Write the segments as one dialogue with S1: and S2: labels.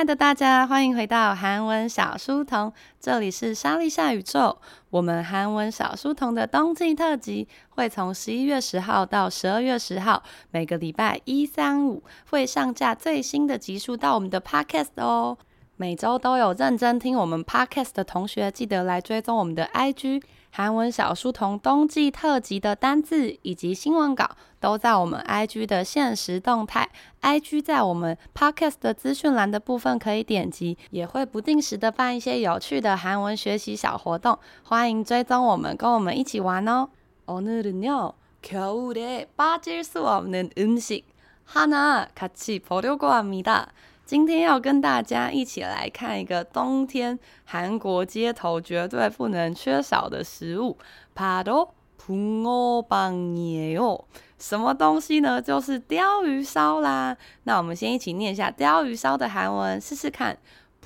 S1: 亲爱的大家，欢迎回到韩文小书童，这里是莎莉夏宇宙。我们韩文小书童的冬季特辑会从十一月十号到十二月十号，每个礼拜一、三、五会上架最新的集数到我们的 Podcast 哦。每周都有认真听我们 Podcast 的同学，记得来追踪我们的 IG。韩文小书童冬季特辑的单字以及新闻稿都在我们 IG 的限时动态，IG 在我们 Podcast 的资讯栏的部分可以点击，也会不定时的办一些有趣的韩文学习小活动，欢迎追踪我们，跟我们一起玩哦。오늘은요겨울에빠질수없는음식하나같이보려고합니다 今天要跟大家一起来看一个冬天韩国街头绝对不能缺少的食物，바로붕어빵이에요。什么东西呢？就是鯛鱼烧啦。那我们先一起念一下鯛鱼烧的韩文，试试看。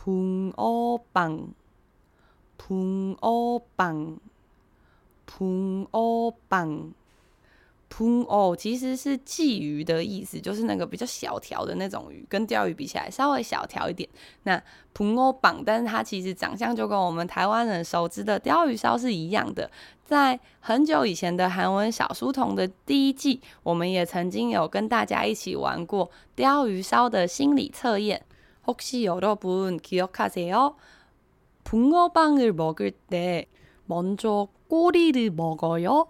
S1: 붕어빵，붕어빵，붕어빵。 붕어其实是鲫鱼的意思，就是那个比较小条的那种鱼，跟鯛鱼比起来稍微小条一点。那붕어빵，但是它其实长相就跟我们台湾人熟知的鯛鱼烧是一样的。在很久以前的韩文小书童的第一季，我们也曾经有跟大家一起玩过鯛鱼烧的心理测验。혹시여러분기억하세요붕어빵을먹을때먼저꼬리를먹어요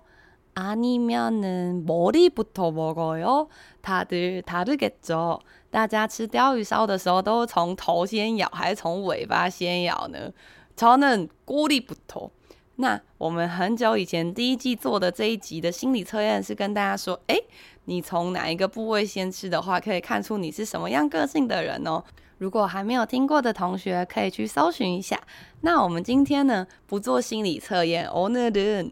S1: 아니면은머리부터먹어요？다들다르겠죠？大家吃鯛鱼烧的时候，都是从头先咬，还是从尾巴先咬呢？저는꼬리부터。那我们很久以前第一季做的这一集的心理测验是跟大家说，诶，你从哪一个部位先吃的话，可以看出你是什么样个性的人哦。如果还没有听过的同学，可以去搜寻一下。那我们今天呢，不做心理测验，오늘은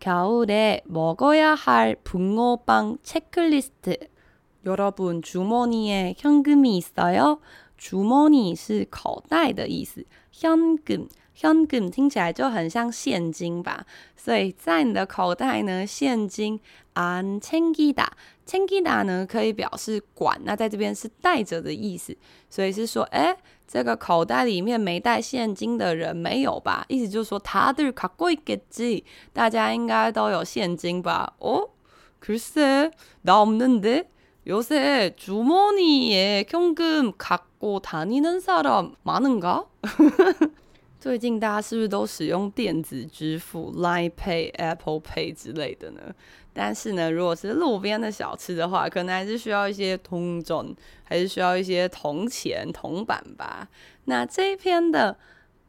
S1: 겨울에 먹어야 할 붕어빵 체크리스트. 여러분 주머니에 현금이 있어요? 주머니 是口袋的意思，현금 현금听起来就很像现金吧，所以在你的口袋呢，现金 안챙기다챙기다呢可以表示管，那在这边是带着的意思，所以是说，哎，这个口袋里面没带现金的人没有吧？意思就是说，다들갖고있겠지，大家应该都有现金吧？哦，글쎄나없는데。 요새주머니에현금갖고다니는사람많은가？最近大家是不是都使用电子支付，Line Pay、Apple Pay 之类的呢？ 但是呢，如果是路边的小吃的话，可能还是需要一些铜种，还是需要一些铜钱、铜板吧。那这一篇的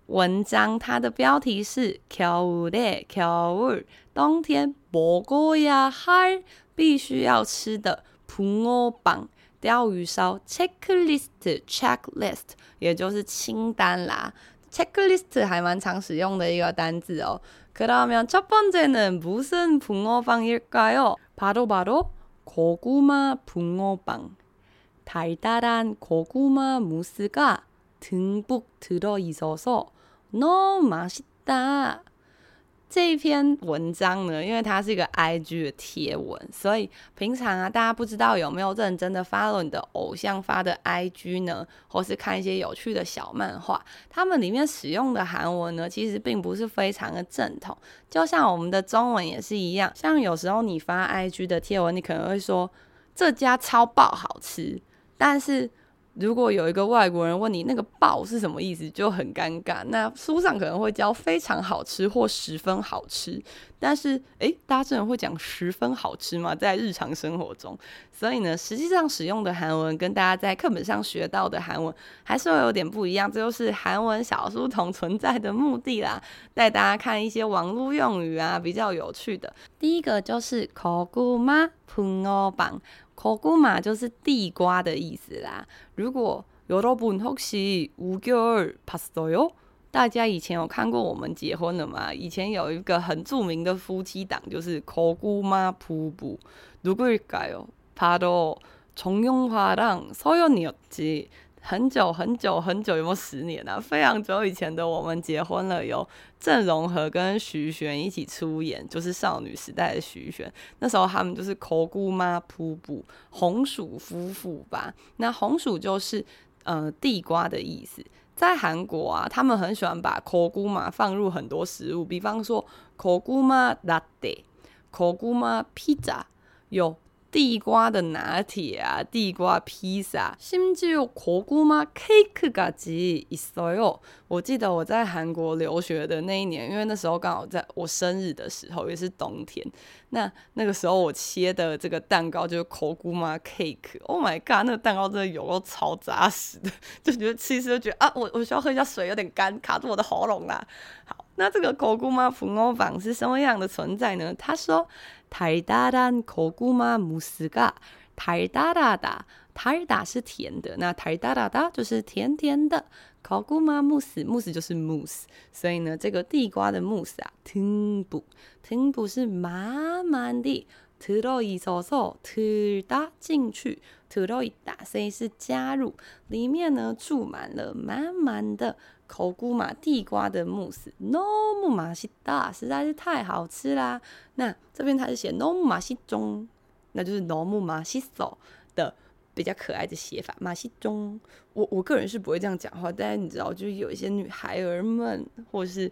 S1: 文章，它的标题是겨울에겨울冬天먹어야할必须要吃的。붕어빵鯛鱼烧，checklist checklist 也就是清单啦。 checklist 还蛮常使用的一个单字哦。그러면첫번째는무슨붕어빵일까요바로바로고구마붕어빵달달한고구마무스가듬뿍들어있어서너무맛있다 这一篇文章呢，因为它是一个 IG 的贴文，所以平常啊，大家不知道有没有认真的 follow 你的偶像发的 IG 呢，或是看一些有趣的小漫画，他们里面使用的韩文呢，其实并不是非常的正统，就像我们的中文也是一样，像有时候你发 IG 的贴文，你可能会说这家超爆好吃，但是。如果有一个外国人问你那个“爆”是什么意思，就很尴尬。那书上可能会教“非常好吃”或“十分好吃”，但是诶，大家真的会讲“十分好吃”吗？在日常生活中，所以呢，实际上使用的韩文跟大家在课本上学到的韩文还是会有点不一样。这就是韩文小书童存在的目的啦，带大家看一些网络用语啊，比较有趣的。第一个就是“考古 Bang 고구마就是地瓜的意思啦。如果여러분혹시우결봤어요 大家以前有看过我们结婚了吗？以前有一个很着名的夫妻档，就是고구마부부누구일까요바로정용화랑서연이었지 很久很久很久，有没有十年啊？非常久以前的我们结婚了，有郑容和跟徐玄一起出演，就是少女时代的徐玄。那时候他们就是抠姑妈瀑布红薯夫妇吧？那红薯就是呃地瓜的意思。在韩国啊，他们很喜欢把抠姑妈放入很多食物，比方说抠姑妈拉蒂、抠姑妈披萨有。地瓜的拿铁啊，地瓜披萨，甚至有고구마 케이크까지 있어요。我记得我在韩国留学的那一年，因为那时候刚好在我生日的时候，也是冬天。那那个时候我切的这个蛋糕就是고구마 cake。Oh my god，那个蛋糕真的有够超扎实的，就觉得吃一吃就觉得啊，我我需要喝一下水，有点干，卡住我的喉咙啦。好，那这个고구마 붕어빵是什么样的存在呢？他说。 달달한고구마무스가달달하다，달다是甜的，那달달하다就是甜甜的。고구마慕斯，慕斯就是 mousse，所以呢，这个地瓜的慕斯啊，듬뿍듬뿍是满满的， 들어있어서들다进去，들어있다，所以是加入，里面呢注满了满满的。抠菇嘛，地瓜的慕斯너무맛있다，实在是太好吃啦。那这边它是写너무맛있죠，那就是너무맛있어的比较可爱的写法。맛있죠，我我个人是不会这样讲话，但是你知道，就是有一些女孩儿们，或是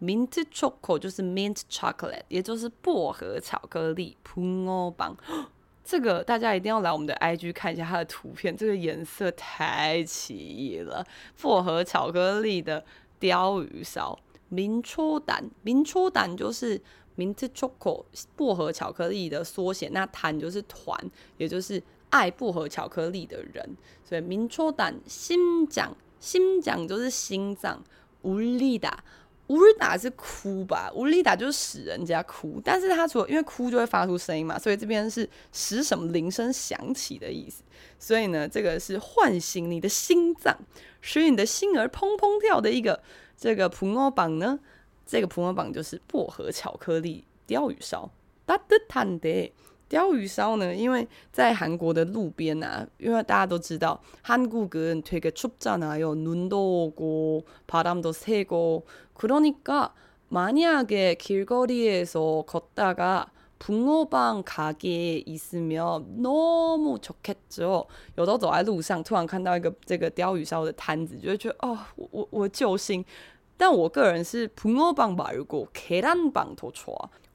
S1: mint chocolate 就是 mint chocolate 也就是薄荷巧克力 puno b a n 这个大家一定要来我们的 ig 看一下它的图片这个颜色太奇异了薄荷巧克力的鲷鱼烧明初胆明初胆就是 mint chocolate 薄荷巧克力的缩写那胆就是团也就是爱薄荷巧克力的人所以明初胆心讲心讲就是心脏弗里达乌日达是哭吧？乌日达就是使人家哭，但是它除了因为哭就会发出声音嘛，所以这边是使什么铃声响起的意思。所以呢，这个是唤醒你的心脏，使你的心儿砰砰跳的一个这个普洱榜呢，这个普洱榜就是薄荷巧克力鲷鱼烧。哒哒坦得。鯛鱼烧呢？因为在韩国的路边啊，因为大家都知道韩国은되게춥잖아요눈도오고바람도세고그러니까만약에길거리에서걷다가붕어빵가게에있으면너무좋겠죠有时候走在路上，突然看到一个这个鯛鱼烧的摊子，就会觉得哦，我我我救星。但我个人是붕어빵말고계란빵더좋아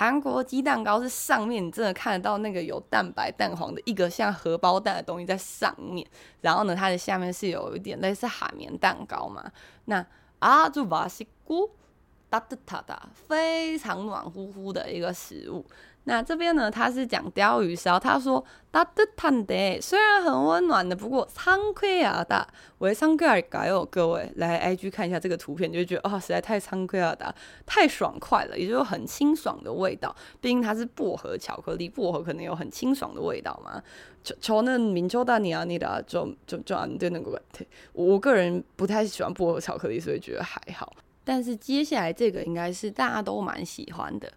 S1: 韩国鸡蛋糕是上面你真的看得到那个有蛋白蛋黄的一个像荷包蛋的东西在上面，然后呢，它的下面是有一点类似海绵蛋糕嘛。那啊，就把它洗过，哒哒哒哒，非常暖乎乎的一个食物。那这边呢，他是讲鯛鱼烧，他说따뜻한데虽然很温暖的，不过상쾌하다，为상쾌할까요？各位来 IG 看一下这个图片，就会觉得啊、哦，实在太상쾌하다，太爽快了，也就是很清爽的味道。毕竟它是薄荷巧克力，薄荷可能有很清爽的味道嘛。저저는민초단이아니라좀좀좀안되는것같아我个人不太喜欢薄荷巧克力，所以觉得还好。但是接下来这个应该是大家都蛮喜欢的。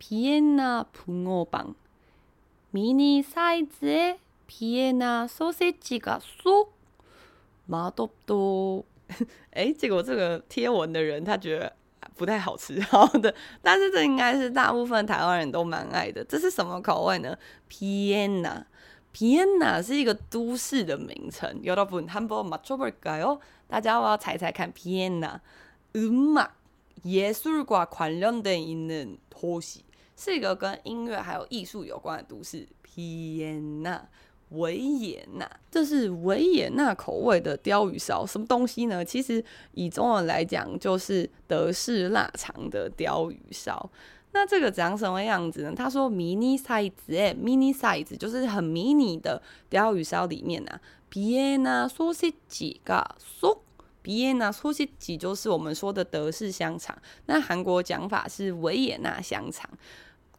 S1: 비엔나붕어빵미니사이즈의비엔나소세지가쏙맛없도哎，结果这个贴文的人他觉得不太好吃，好的，但是这应该是大部分台湾人都蛮爱的。这是什么口味呢？비엔나 비엔나是一个都市的名称。여러분한번맞춰볼까요？大家要不要猜猜看？비엔나음악예술과관련된있는도시 是一个跟音乐还有艺术有关的都市——皮耶纳。维也纳，这是维也纳口味的鲷鱼烧，什么东西呢？其实以中文来讲，就是德式腊肠的鲷鱼烧。那这个长什么样子呢？他说迷你 size，哎迷你 size 就是很迷你的鲷鱼烧里面啊。皮耶纳苏西几个苏，皮耶纳苏西几就是我们说的德式香肠，那韩国讲法是维也纳香肠。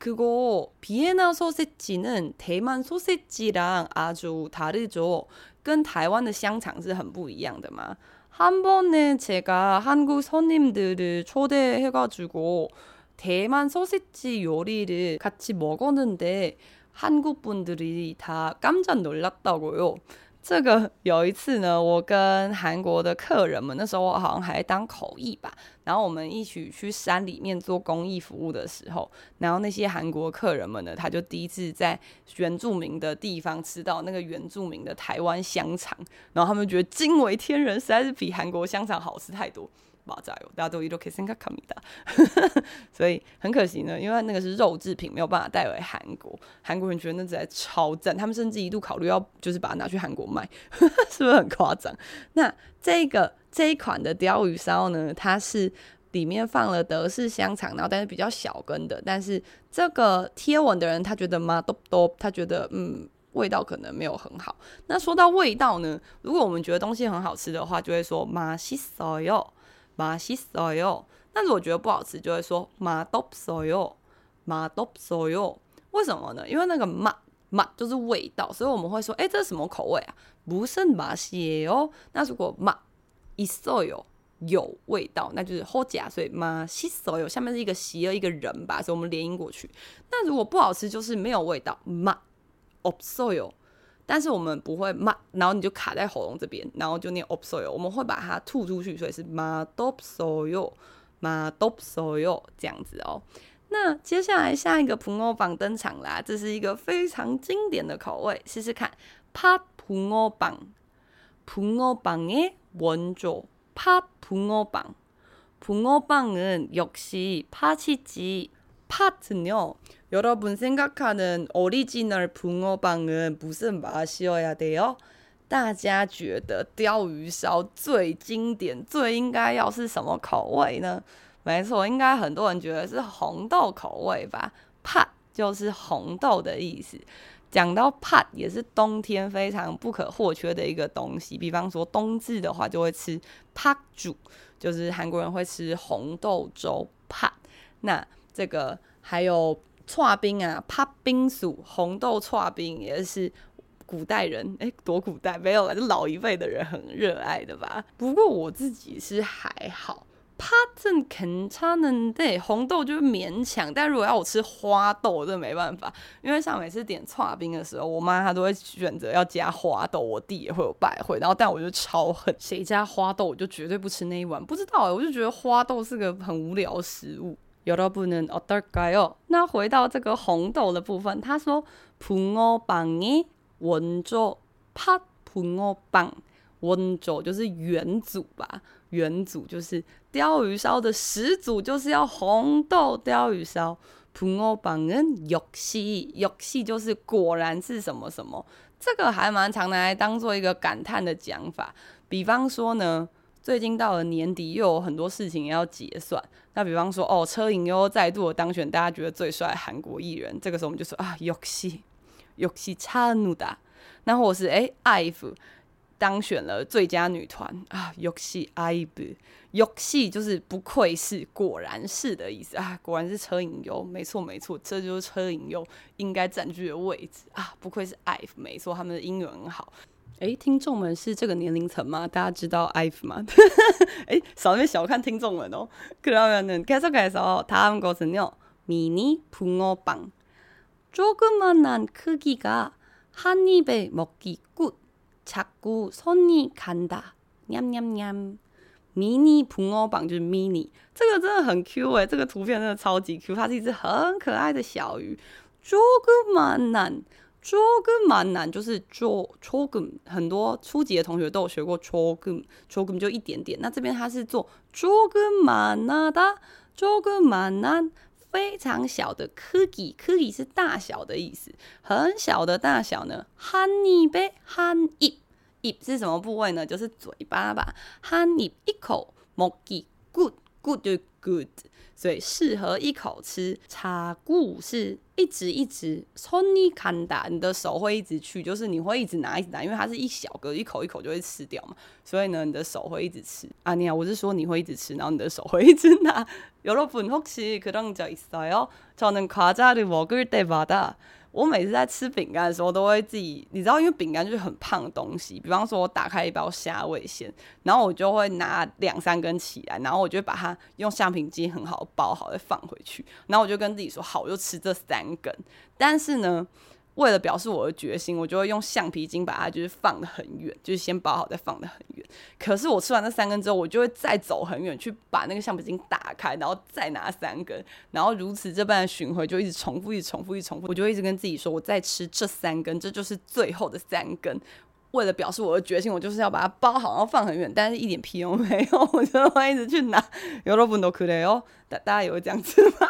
S1: 그거비엔나소시지는대만소시지랑아주다르죠跟台湾的香肠是很不一样的嘛。한번에제가한국손님들을초대해가지고대만소시지요리를같이먹었는데한국분들이다깜짝놀랐다고요 这个有一次呢，我跟韩国的客人们，那时候我好像还当口译吧，然后我们一起去山里面做公益服务的时候，然后那些韩国客人们呢，他就第一次在原住民的地方吃到那个原住民的台湾香肠，然后他们觉得惊为天人，实在是比韩国香肠好吃太多。爆炸哟！大家都一路可以先看卡米达，所以很可惜呢，因为那个是肉制品，没有办法带回韩国。韩国人觉得那实在超赞，他们甚至一度考虑要就是把它拿去韩国卖，是不是很夸张？那这个这一款的鯛鱼烧呢，它是里面放了德式香肠，然后但是比较小根的。但是这个贴文的人他觉得嘛，都都他觉得嗯味道可能没有很好。那说到味道呢，如果我们觉得东西很好吃的话，就会说맛있어요。 맛있어요，但是我觉得不好吃，就会说맛없어요，맛없어요。为什么呢？因为那个맛맛就是味道，所以我们会说，哎，这是什么口味啊？不是맛이에요。那如果맛있어요，有味道，那就是好吃，所以맛있어요。下面是一个喜儿一个人吧，所以我们连音过去。那如果不好吃，就是没有味道，맛없어요。 但是我们不会骂，然后你就卡在喉咙这边，然后就念 opsoyo，我们会把它吐出去，所以是 ma dopsoyo，ma dopsoyo 这样子哦。那接下来下一个붕어빵登场啦，这是一个非常经典的口味，试试看。팥붕어빵，붕어빵의원조팥붕어빵，붕어빵은역시팥이지 팥은요 여러분 생각하는 오리지널 붕어빵은 무슨 맛이어야 돼요? 大家觉得鯛鱼烧最经典、最应该要是什么口味呢？没错，应该很多人觉得是红豆口味吧。팥就是红豆的意思。讲到팥也是冬天非常不可或缺的一个东西。比方说冬至的话，就会吃팥 죽，就是韩国人会吃红豆粥。팥，那 这个还有串冰啊，趴冰薯红豆串冰也是古代人哎，多古代没有了，就老一辈的人很热爱的吧。不过我自己是还好，趴正肯差能对红豆就勉强，但如果要我吃花豆，真的没办法。因为像每次点串冰的时候，我妈她都会选择要加花豆，我弟也会有拜会，然后但我就超恨谁加花豆，我就绝对不吃那一碗。不知道，我就觉得花豆是个很无聊食物。 여러분은어떨까요？那回到这个红豆的部分，他说붕어빵의원조팥붕어빵，원조就是元祖吧，元祖就是鯛鱼烧的始祖，就是要红豆鯛鱼烧。붕어빵은역시역시就是果然是什么什么，这个还蛮常拿来当做一个感叹的讲法。比方说呢。 最近到了年底，又有很多事情要结算。那比方说，哦，车银优再度的当选，大家觉得最帅韩国艺人，这个时候我们就说啊，역시역시찬우다。那或者是哎，IVE 当选了最佳女团啊，역시 IVE。역시就是不愧是，果然是的意思啊，果然是车银优，没错没错，这就是车银优应该占据的位置啊，不愧是 IVE，没错，他们的姻缘很好。 诶，听众们是这个年龄层吗？大家知道 IVE 吗？诶，少别小看听众们哦。그러면은계속해서다음것은요미니붕어빵조그만한크기가한입에먹기굿자꾸손이간다냠냠냠미니붕어빵就是 mini，这个真的很 Q 诶，这个图片真的超级 Q，它是一只很可爱的小鱼。조그만한 조금만难，就是조조금，很多初级的同学都有学过조금，조금就一点点。那这边它是做조금만하다조금만 한， 非常小的크기，크기是大小的意思，很小的大小呢。한입에한 입， 입是什么部位呢？就是嘴巴吧。한입一口먹기 good，good 就 good。所以适合一口吃，茶固是 一直一直，손이간다，你的手会一直去，就是你会一直拿一直拿，因为它是一小个，一口一口就会吃掉嘛，所以呢，你的手会一直吃。啊，你好，我是说你会一直吃，然后你的手会一直拿。여러분혹시그런적있어요저는과자를먹을때마다 我每次在吃饼干的时候，都会自己，你知道，因为饼干就是很胖的东西。比方说，我打开一包虾味鲜，然后我就会拿两三根起来，然后我就把它用橡皮筋很好包好，再放回去。然后我就跟自己说：“好，我就吃这三根。”但是呢。为了表示我的决心，我就会用橡皮筋把它就是放得很远，就是先包好再放得很远。可是我吃完那三根之后，我就会再走很远去把那个橡皮筋打开，然后再拿三根，然后如此这般的循环就一直重复，一直重复，一直重复。我就一直跟自己说，我再吃这三根，这就是最后的三根。为了表示我的决心，我就是要把它包好，然后放很远，但是一点屁用没有，我就会一直去拿。有的不都可以哦，大大家也会这样子吗？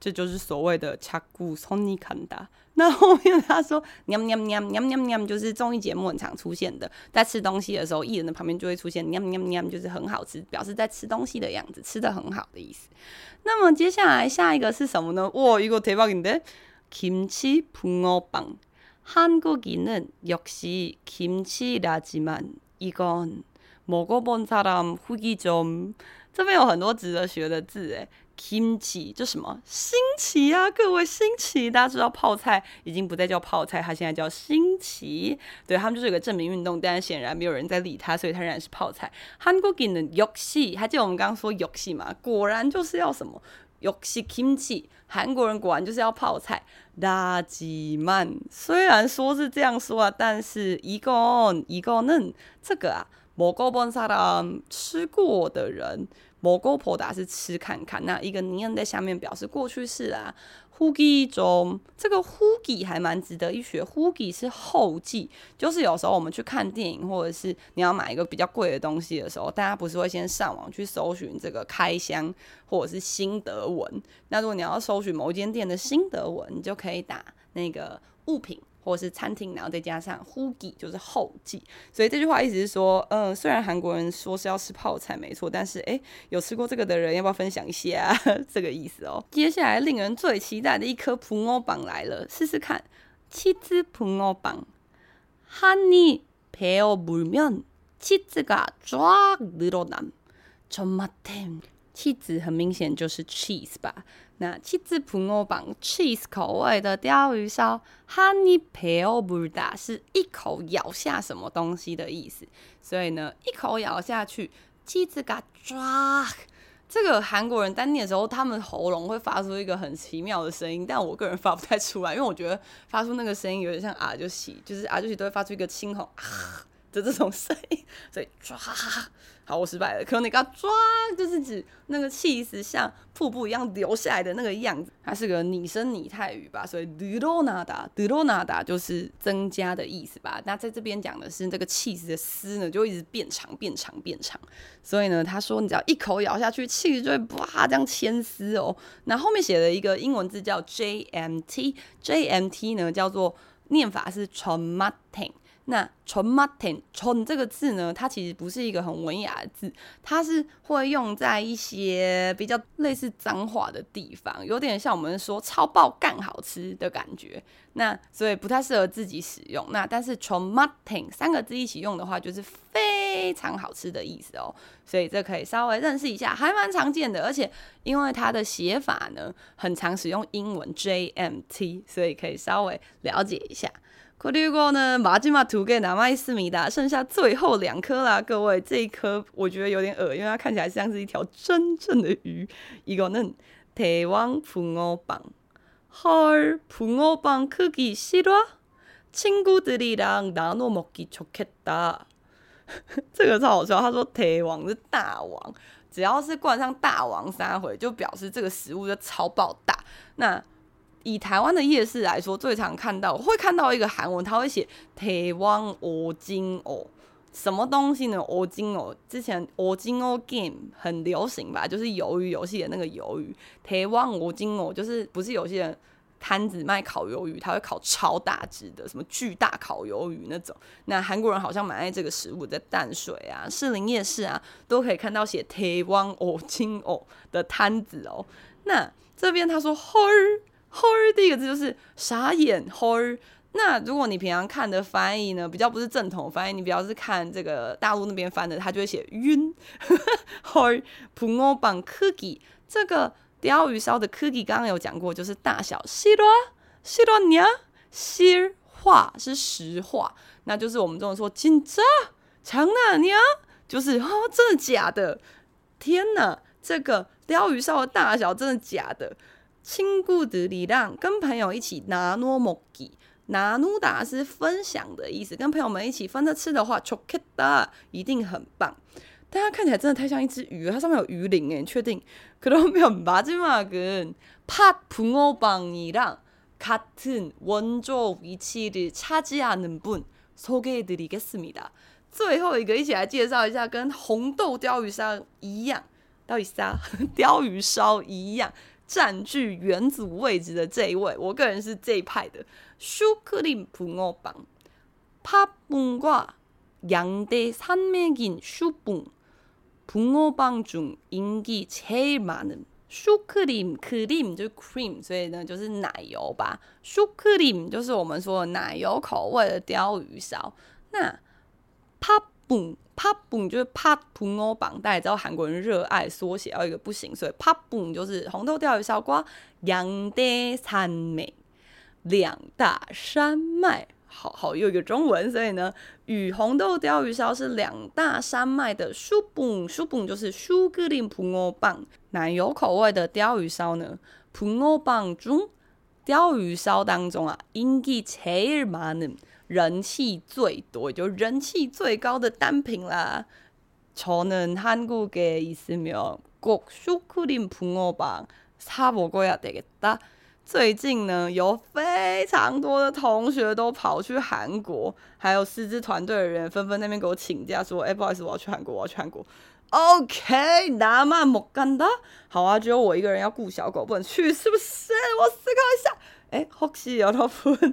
S1: 这就是所谓的恰古松尼坎达。那后面他说，喵喵喵喵喵喵，就是综艺节目很常出现的，在吃东西的时候，艺人的旁边就会出现喵喵喵，就是很好吃，表示在吃东西的样子，吃得很好的意思。那么接下来下一个是什么呢？哇，一个대박인데김치붕어빵한국인은역시김치라지만이건먹어본사람후기좀这边有很多值得学的字诶。 kimchi，这什么新奇啊？各位新奇，大家知道泡菜已经不再叫泡菜，它现在叫新奇。对他们就是有个证明运动，但是显然没有人在理他，所以他仍然是泡菜。韩国给的游戏，还记得我们刚刚说游戏吗？果然就是要什么游戏 kimchi，韩国人果然就是要泡菜。大吉曼虽然说是这样说啊，但是一个一个呢，这个啊。摩勾本萨拉吃过的人，摩勾婆达是吃看看。那一个尼在下面表示过去式啊。呼吉中，这个呼吉还蛮值得一学。呼吉是后记，就是有时候我们去看电影，或者是你要买一个比较贵的东西的时候，大家不是会先上网去搜寻这个开箱或者是心得文。那如果你要搜寻某一间店的心得文，你就可以打那个物品或是餐厅，然后再加上후기就是后记，所以这句话意思是说，嗯、呃，虽然韩国人说是要吃泡菜没错，但是诶，有吃过这个的人要不要分享一下？这个意思哦。接下来令人最期待的一颗붕어빵来了，试试看，치즈붕어빵한입베어물면치즈가쫙늘어남존맛템 치즈很明显就是 cheese 吧。 那七字普欧榜，cheese 口味的鲷鱼烧，honey peobuda 是一口咬下什么东西的意思，所以呢，一口咬下去，七字嘎抓。这个韩国人单念的时候，他们喉咙会发出一个很奇妙的声音，但我个人发不太出来，因为我觉得发出那个声音有点像阿就喜，就是阿就喜都会发出一个轻啊的这种声音，所以抓。好，我失败了。可能那个抓就是指那个气势像瀑布一样流下来的那个样子。它是个拟声拟态语吧，所以 “dronada”、“dronada” 就是增加的意思吧。那在这边讲的是这个气势的丝呢，就一直变长、变长、变长。所以呢，他说你只要一口咬下去，气丝就会哇这样牵丝哦。那后面写了一个英文字叫 JMT，JMT 呢叫做念法是 “traumating”。那纯 mutton，纯这个字呢，它其实不是一个很文雅的字，它是会用在一些比较类似脏话的地方，有点像我们说超爆干好吃的感觉。那所以不太适合自己使用。那但是纯 mutton 三个字一起用的话，就是非常好吃的意思哦。所以这可以稍微认识一下，还蛮常见的，而且因为它的写法呢，很常使用英文 JMT，所以可以稍微了解一下。可리고呢，마지막두개남아있습니다，剩下最后两颗啦，各位，这一颗我觉得有点恶，因为它看起来像是一条真正的鱼。이거는대왕붕어빵헐붕어빵크기싫어친구들이랑나눠먹기좋겠다。这个超好笑，他说대왕是大王，只要是冠上大王三回，就表示这个食物就超爆大。那 以台湾的夜市来说，最常看到会看到一个韩文，他会写台湾欧金哦，什么东西呢？欧金哦，之前欧金哦 game 很流行吧，就是鱿鱼游戏的那个鱿鱼。台湾欧金哦，就是不是有些人摊子卖烤鱿鱼，他会烤超大只的，什么巨大烤鱿鱼那种。那韩国人好像蛮爱这个食物，在淡水啊、士林夜市啊，都可以看到写台湾欧金哦的摊子哦。那这边他说 헐。 hor 第一个字就是傻眼 hor。那如果你平常看的翻译呢，比较不是正统翻译，你比较是看这个大陆那边翻的，他就会写晕。hor。普欧版 cookie 这个鲷鱼烧的 cookie 刚刚有讲过，就是大小西罗西罗娘西儿话是实话，那就是我们中文说紧张强纳娘，就是啊真的假的？天哪，这个鲷鱼烧的大小真的假的？亲故的力量，跟朋友一起拿诺莫吉，拿努达是分享的意思。跟朋友们一起分着吃的话，좋겠다一定很棒。但它看起来真的太像一只鱼了，它上面有鱼鳞诶，确定？그러면마지막은팥붕어빵이랑같은원조위치를차지하는분소개해드리겠습니다。最后一个，一起来介绍一下，跟红豆鯛鱼烧一样，鯛鱼烧鯛鱼烧一样。 占据元祖位置的这一位，我个人是这一派的。슈크림붕어빵팥붕과양대산맥인슈붕붕어빵중인기제일많은슈크림 크림就是 cream，所以呢就是奶油吧。슈크림就是我们说的奶油口味的鯛鱼烧。那 팥붕 팥붕就是팥붕어빵，大家知道韩国人热爱缩写到一个不行，所以팥붕就是红豆鯛鱼烧瓜。양대산맥两大山脉，好好又一个中文，所以呢，与红豆鯛鱼烧是两大山脉的。슈붕슈붕就是슈크림붕어빵，奶油口味的鯛鱼烧呢。붕어빵중鯛鱼烧当中啊，인기제일많은 人气最多，也就人气最高的单品啦。저는한국에있으면꼭슈크림붕어빵사먹어야되겠다。最近呢，有非常多的同学都跑去韩国，还有师资团队的人纷纷那边给我请假，说：“哎、欸，不好意思，我要去韩国，我要去韩国。”OK，나만못간다。好啊，只有我一个人要顾小狗，不能去，是不是？我思考一下。哎、欸，혹시여러분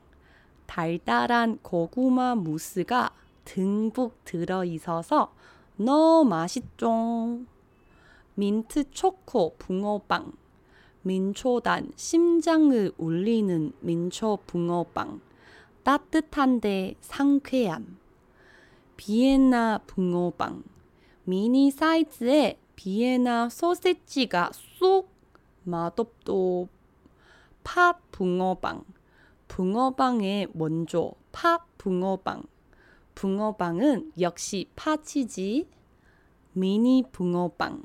S1: 달달한 고구마 무스가 듬뿍 들어있어서 너무 맛있죠. 민트 초코 붕어빵, 민초단 심장을 울리는 민초 붕어빵, 따뜻한데 상쾌함. 비엔나 붕어빵, 미니 사이즈의 비엔나 소세지가 쏙 맛없도 팥 붕어빵. 붕어빵의 원조 팥 붕어빵. 붕어빵은 역시 팥이지. 미니 붕어빵.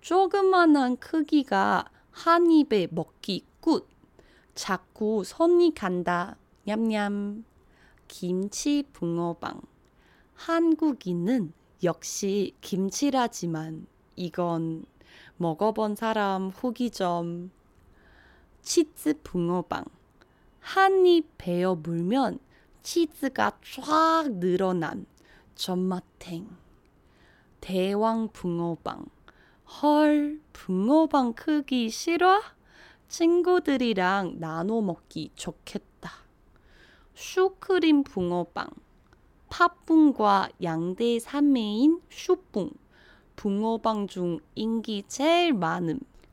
S1: 조그만한 크기가 한 입에 먹기 굿. 자꾸 손이 간다. 냠냠. 김치 붕어빵. 한국인은 역시 김치라지만 이건 먹어본 사람 후기 좀. 치즈 붕어빵. 한입 베어 물면 치즈가 쫙 늘어난 전마탱. 대왕 붕어빵. 헐, 붕어빵 크기 싫어? 친구들이랑 나눠 먹기 좋겠다. 슈크림 붕어빵. 팥붕과 양대 산매인 슈붕. 붕어빵 중 인기 제일 많음.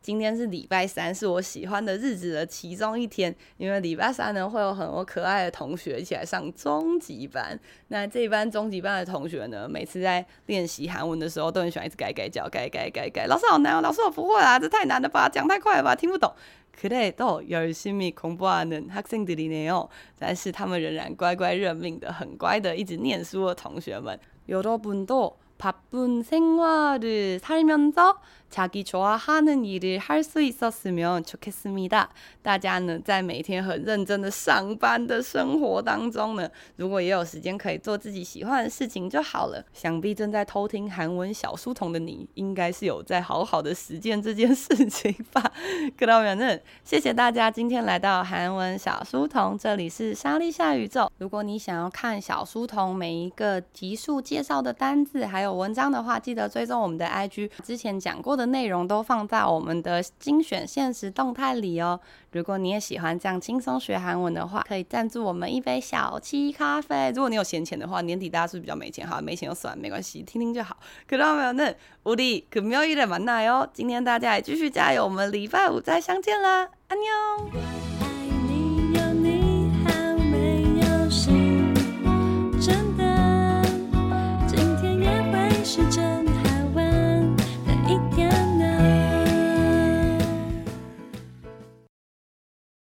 S1: 今天是礼拜三，是我喜欢的日子的其中一天。因为礼拜三呢，会有很多可爱的同学一起来上中级班。那这一班中级班的同学呢，每次在练习韩文的时候，都很喜欢一直改改脚，改改改改。老师好难哦，老师我不会啊，这太难了吧，讲太快了吧，听不懂。可是都열심히공부하는학생들이네요。但是他们仍然乖乖认命的，很乖的，一直念书的同学们。여러분도바쁜생활을살면서 자기좋아하는일을할수있었으면좋겠습니다。大家呢，在每天很认真的上班的生活当中呢，如果也有时间可以做自己喜欢的事情就好了。想必正在偷听韩文小书童的你，应该是有在好好的实践这件事情吧。그러면은，谢谢大家今天来到韩文小书童，这里是莎莉夏宇宙。如果你想要看小书童每一个集数介绍的单字还有文章的话，记得追踪我们的 IG，之前讲过的。 的内容都放在我们的精选限时动态里哦。如果你也喜欢这样轻松学韩文的话，可以赞助我们一杯小七咖啡。如果你有闲钱的话，年底大家是不是比较没钱？哈，没钱就算，没关系，听听就好。可到没有？那우리금요일에만나요。今天大家也继续加油，我们礼拜五再相见啦，安妞。